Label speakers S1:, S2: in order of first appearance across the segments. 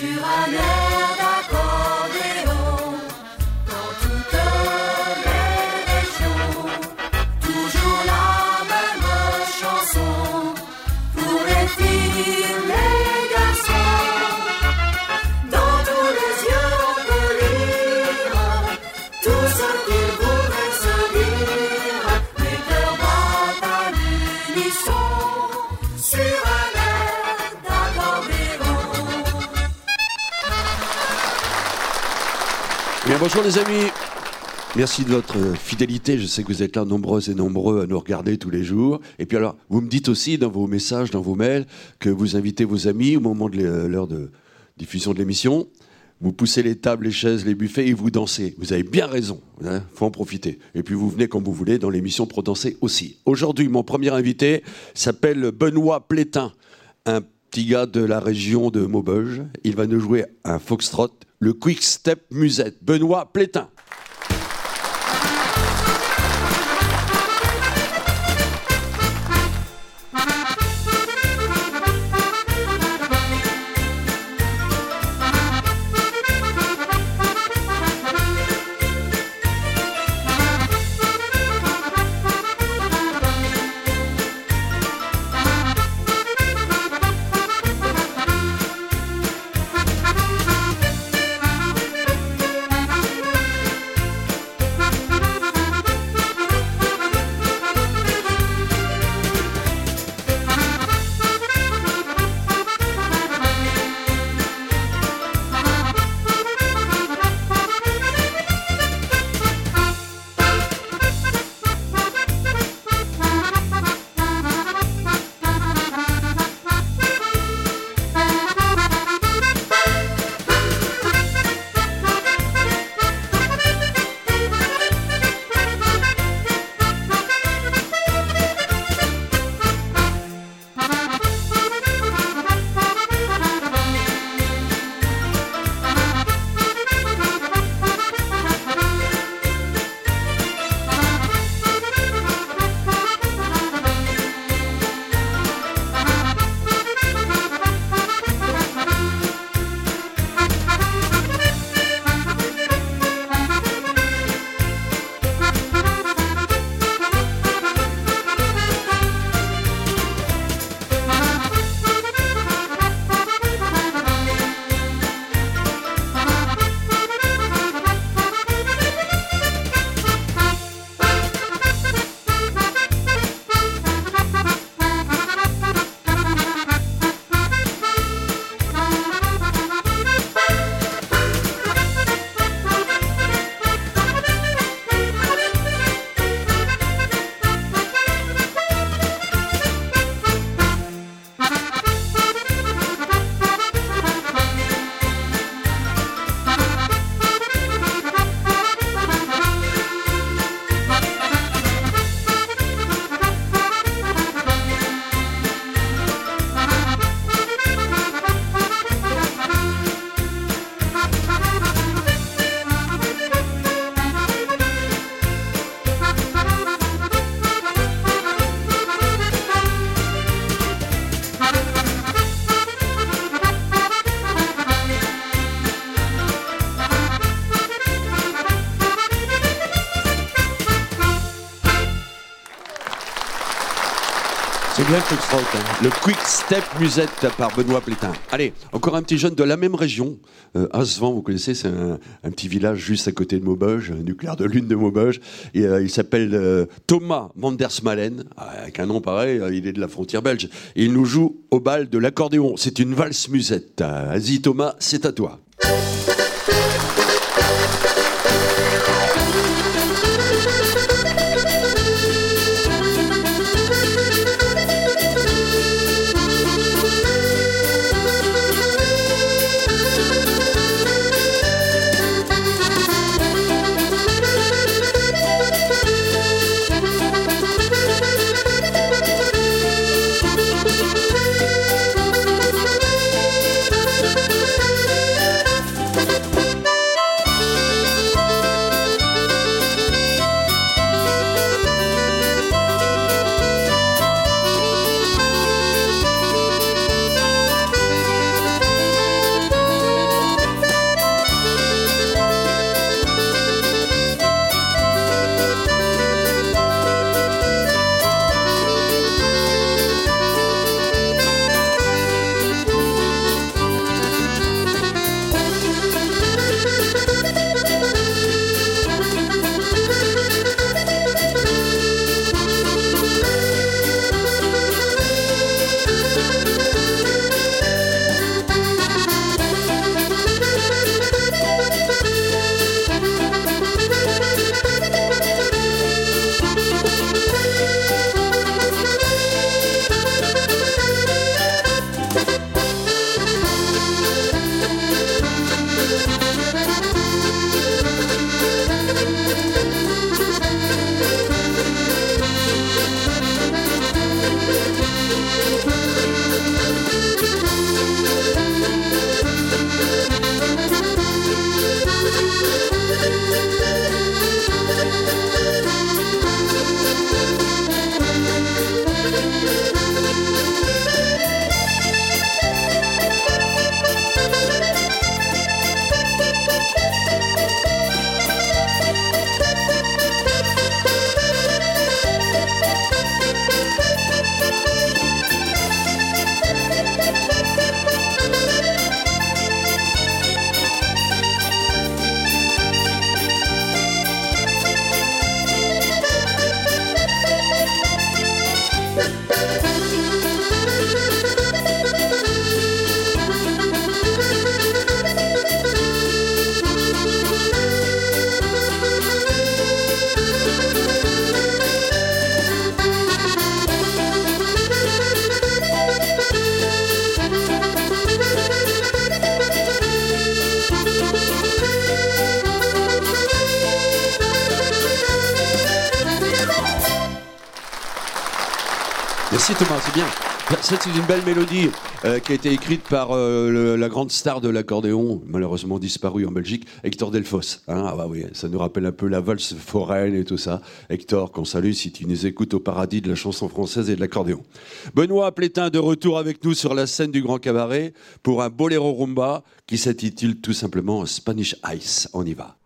S1: sur un air. Bonjour les amis. Merci de votre fidélité. Je sais que vous êtes là nombreuses et nombreux à nous regarder tous les jours. Et puis alors, vous me dites aussi dans vos messages, dans vos mails, que vous invitez vos amis au moment de l'heure de diffusion de l'émission. Vous poussez les tables, les chaises, les buffets et vous dansez. Vous avez bien raison. Il hein, faut en profiter. Et puis vous venez quand vous voulez dans l'émission pour danser aussi. Aujourd'hui, mon premier invité s'appelle Benoît Plétin, un petit gars de la région de Maubeuge. Il va nous jouer un foxtrot le Quick Step Musette. Benoît Plétin. Hein. Le Quick Step Musette par Benoît Plétin. Allez, encore un petit jeune de la même région. Euh, Asvan, vous connaissez, c'est un, petit village juste à côté de Maubeuge, nucléaire de lune de Maubeuge. Euh, il s'appelle euh, Thomas Mandersmalen. Ah, avec un nom pareil, euh, il est de la frontière belge. Il nous joue au bal de l'accordéon. C'est une valse musette. Vas-y Thomas, c'est à toi. C'est bien. C'est une belle mélodie euh, qui a été écrite par euh, la grande star de l'accordéon, malheureusement disparu en Belgique, Hector Delfos. Hein, ah bah oui, ça nous rappelle un peu la valse foraine et tout ça. Hector, qu'on salue si tu nous écoutes au paradis de la chanson française et de l'accordéon. Benoît Plétin de retour avec nous sur la scène du Grand Cabaret pour un boléro rumba qui s'intitule tout simplement Spanish Ice. On y va.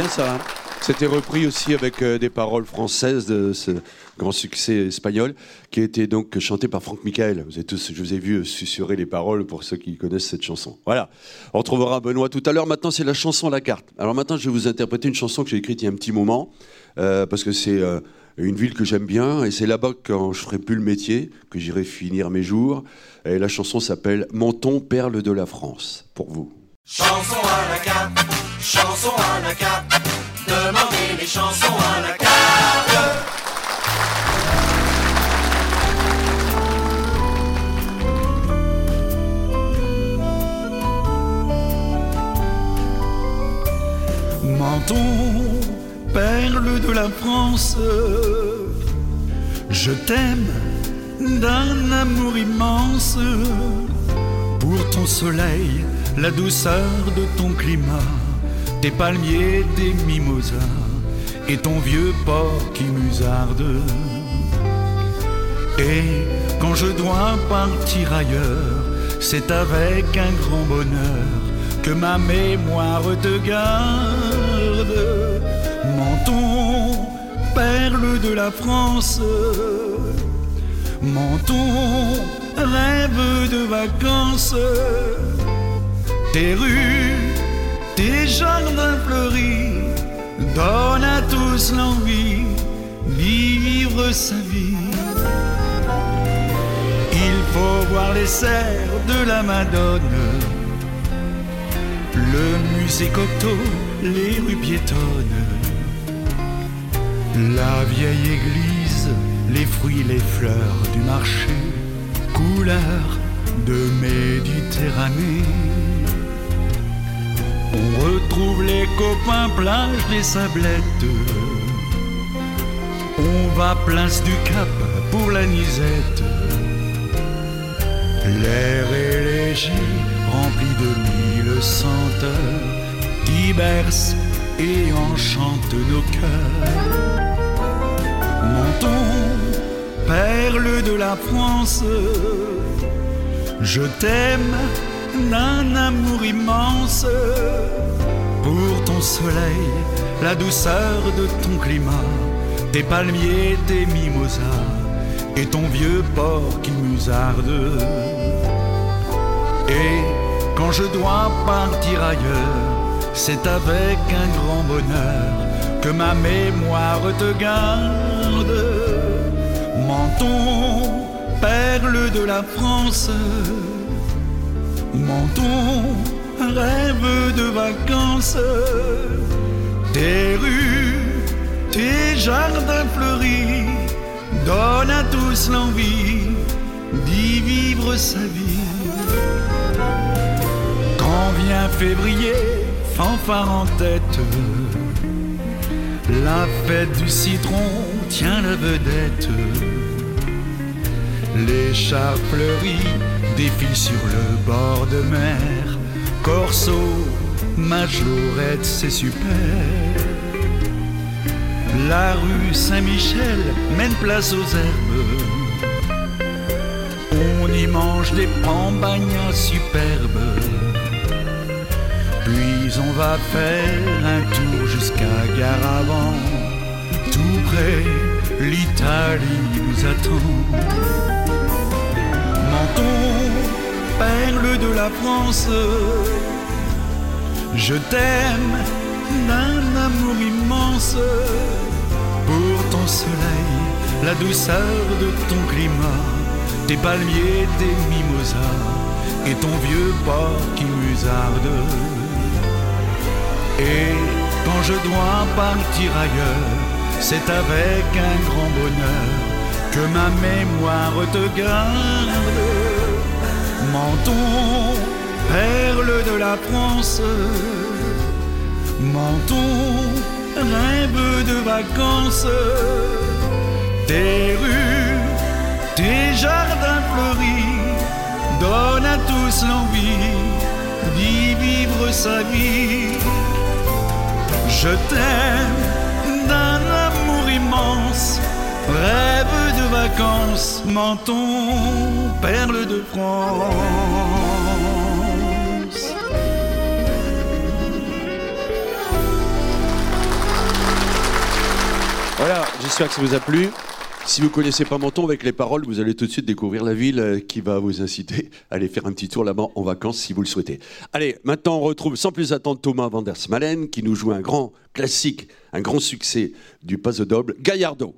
S1: Bien ça. Hein. C'était repris aussi avec euh, des paroles françaises de ce grand succès espagnol, qui a été donc chanté par Franck Michael. Vous êtes tous, je vous ai vu susurrer les paroles pour ceux qui connaissent cette chanson. Voilà. On retrouvera Benoît tout à l'heure. Maintenant, c'est la chanson à la carte. Alors maintenant, je vais vous interpréter une chanson que j'ai écrite il y a un petit moment, euh, parce que c'est euh, une ville que j'aime bien, et c'est là-bas quand je ferai plus le métier que j'irai finir mes jours. Et la chanson s'appelle Menton, perle de la France. Pour vous.
S2: Chanson à la carte, chanson à la carte, demandez les chansons à la carte.
S3: Menton, perle de la France, je t'aime d'un amour immense pour ton soleil la douceur de ton climat, tes palmiers, tes mimosas et ton vieux port qui musarde. Et quand je dois partir ailleurs, c'est avec un grand bonheur que ma mémoire te garde. Menton, perle de la France, menton, rêve de vacances tes rues, tes jardins fleuris donnent à tous l'envie vivre sa vie. Il faut voir les serres de la Madone, le musée Cocteau, les rues piétonnes, la vieille église, les fruits, les fleurs du marché, couleur de Méditerranée. On retrouve les copains plage des sablettes. On va place du Cap pour la nisette. L'air est léger, rempli de mille senteurs qui bercent et enchantent nos cœurs. Menton, perle de la France, je t'aime d'un amour immense pour ton soleil, la douceur de ton climat, tes palmiers, tes mimosas et ton vieux port qui musarde. Et quand je dois partir ailleurs, c'est avec un grand bonheur que ma mémoire te garde. Menton, perle de la France, menton, rêve de vacances, tes rues, tes jardins fleuris donnent à tous l'envie d'y vivre sa vie. Quand vient février, fanfare en tête, la fête du citron tient la vedette. Les chars fleuris défilent sur le bord de mer. Corso, majorette, c'est super. La rue Saint-Michel mène place aux herbes. On y mange des pambagnas superbes. Puis on va faire un tour jusqu'à Garavan. Tout près, l'Italie nous attend. Menton, perle de la France, je t'aime d'un amour immense pour ton soleil, la douceur de ton climat, tes palmiers, tes mimosas et ton vieux port qui musarde. Et quand je dois partir ailleurs, c'est avec un grand bonheur que ma mémoire te garde. Menton, perle de la France, menton, rêve de vacances, tes rues, tes jardins fleuris donnent à tous l'envie d'y vivre sa vie. Je t'aime d'un amour immense, rêve de vacances, menton, perle de France.
S1: Voilà, j'espère que ça vous a plu. Si vous connaissez pas Menton avec les paroles, vous allez tout de suite découvrir la ville euh, qui va vous inciter à aller faire un petit tour là-bas en vacances si vous le souhaitez. Allez, maintenant on retrouve sans plus attendre Thomas van der Smalen qui nous joue un grand classique, un grand succès du Paso Doble, Gallardo.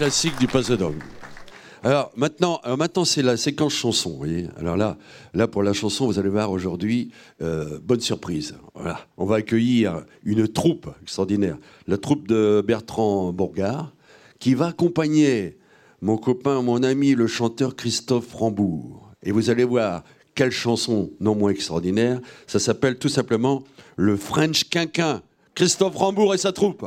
S1: Classique du d'Homme. Alors maintenant, alors maintenant c'est la séquence chanson. Alors là, là pour la chanson, vous allez voir aujourd'hui, euh, bonne surprise. Voilà, on va accueillir une troupe extraordinaire, la troupe de Bertrand Bourgard, qui va accompagner mon copain, mon ami, le chanteur Christophe Rambourg. Et vous allez voir quelle chanson non moins extraordinaire. Ça s'appelle tout simplement le French Quinquin. Christophe Rambourg et sa troupe.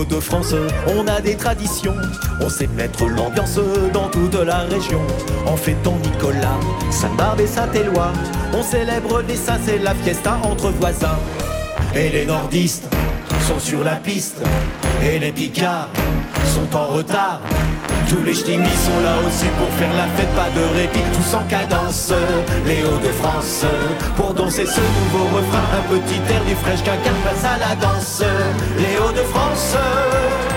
S4: Les Hauts-de-France, on a des traditions. On sait mettre l'ambiance dans toute la région. En fêtant Nicolas, Sainte-Barbe et Saint-Éloi, on célèbre les saints, c'est la fiesta entre voisins. Et les nordistes sont sur la piste. Et les picards sont en retard. Tous les ch'timis sont là aussi pour faire la fête, pas de répit, tous en cadence. Les Hauts-de-France, pour danser ce nouveau refrain, un petit air du fraîche quinquin passe à la danse. Les Hauts-de-France. Dans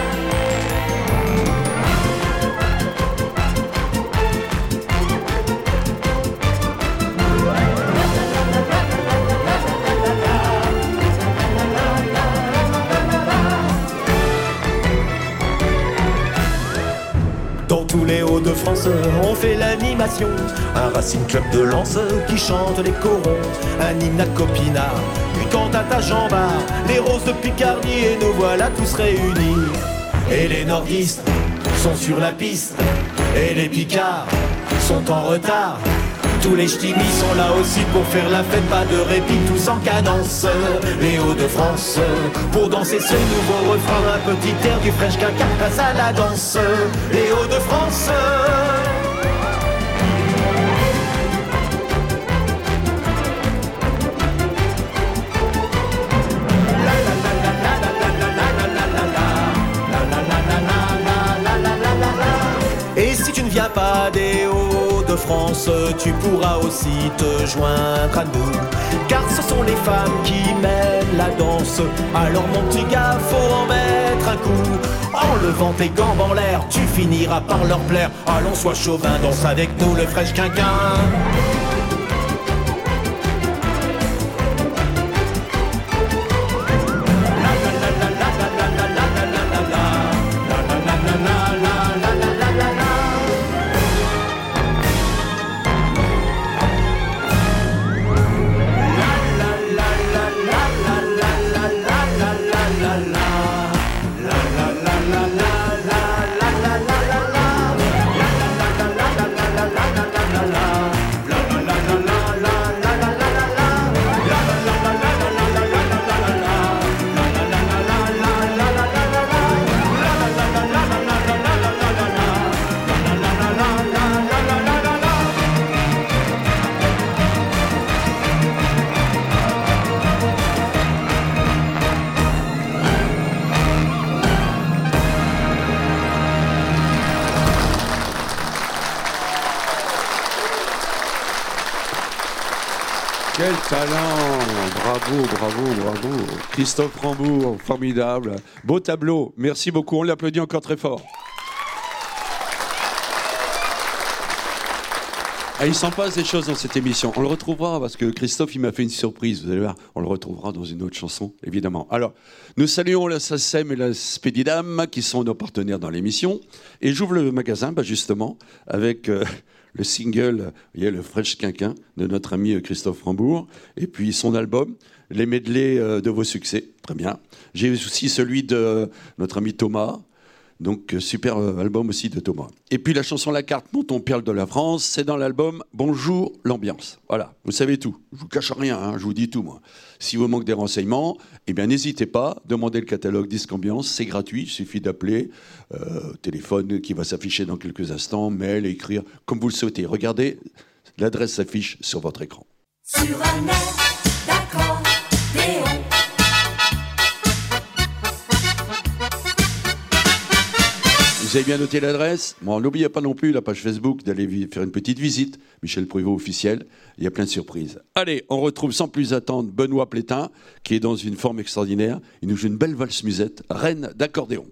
S4: On fait l'animation. Un Racing Club de Lens qui chante les corons. Un hymne à Copina, cantate à Jambard. Les roses de Picardie et nous voilà tous réunis. Et les nordistes sont sur la piste. Et les picards sont en retard. Tous les ch'timis sont là aussi pour faire la fête, pas de répit, tous en cadence. Les Hauts-de-France, pour danser ce nouveau refrain, un petit air du French quinquin passe à la danse. Les Hauts-de-France. Ne viens pas des Hauts-de-France, tu pourras aussi te joindre à nous. Car ce sont les femmes qui mènent la danse. Alors mon petit gars, faut en mettre un coup. En levant tes gants en l'air, tu finiras par leur plaire. Allons, sois chauvin, danse avec nous le fraîche quinquin.
S1: Quel talent Bravo, bravo, bravo. Christophe Rambourg, formidable. Beau tableau. Merci beaucoup. On l'applaudit encore très fort. Ah, il s'en passe des choses dans cette émission. On le retrouvera parce que Christophe, il m'a fait une surprise. Vous allez voir, on le retrouvera dans une autre chanson, évidemment. Alors, nous saluons la SACEM et la Spédidam qui sont nos partenaires dans l'émission. Et j'ouvre le magasin, bah, justement, avec euh, le single, y a le Fresh Quinquin de notre ami Christophe Rambourg, et puis son album, les medley euh, de vos succès. Très bien. J'ai aussi celui de notre ami Thomas. Donc, euh, super album aussi de Thomas. Et puis la chanson La carte, mon ton perle de la France, c'est dans l'album Bonjour l'ambiance. Voilà, vous savez tout. Je vous cache rien, hein, je vous dis tout, moi. Si vous manquez des renseignements, eh bien, n'hésitez pas, demandez le catalogue Disque Ambiance, c'est gratuit, il suffit d'appeler, euh, téléphone qui va s'afficher dans quelques instants, mail, écrire, comme vous le souhaitez. Regardez, l'adresse s'affiche sur votre écran. Vous avez bien noté l'adresse? Bon, n'oubliez pas non plus la page Facebook d'aller faire une petite visite. Michel Pruvot officiel. Il y a plein de surprises. Allez, on retrouve sans plus attendre Benoît Plétin, qui est dans une forme extraordinaire. Il nous joue une belle valse musette, reine d'accordéon.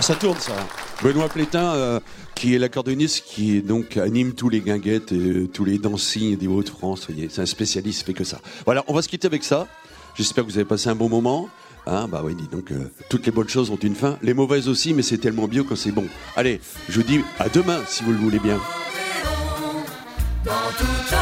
S1: Ça tourne, ça. Benoît Plétin, euh, qui est l'accordéoniste qui donc anime tous les guinguettes et euh, tous les dancing des Hauts-de-France. vous voyez, C'est un spécialiste, fait que ça. Voilà, on va se quitter avec ça. J'espère que vous avez passé un bon moment. Hein, bah oui, dis donc, euh, toutes les bonnes choses ont une fin. Les mauvaises aussi, mais c'est tellement mieux quand c'est bon. Allez, je vous dis à demain, si vous le voulez bien.
S2: dans toute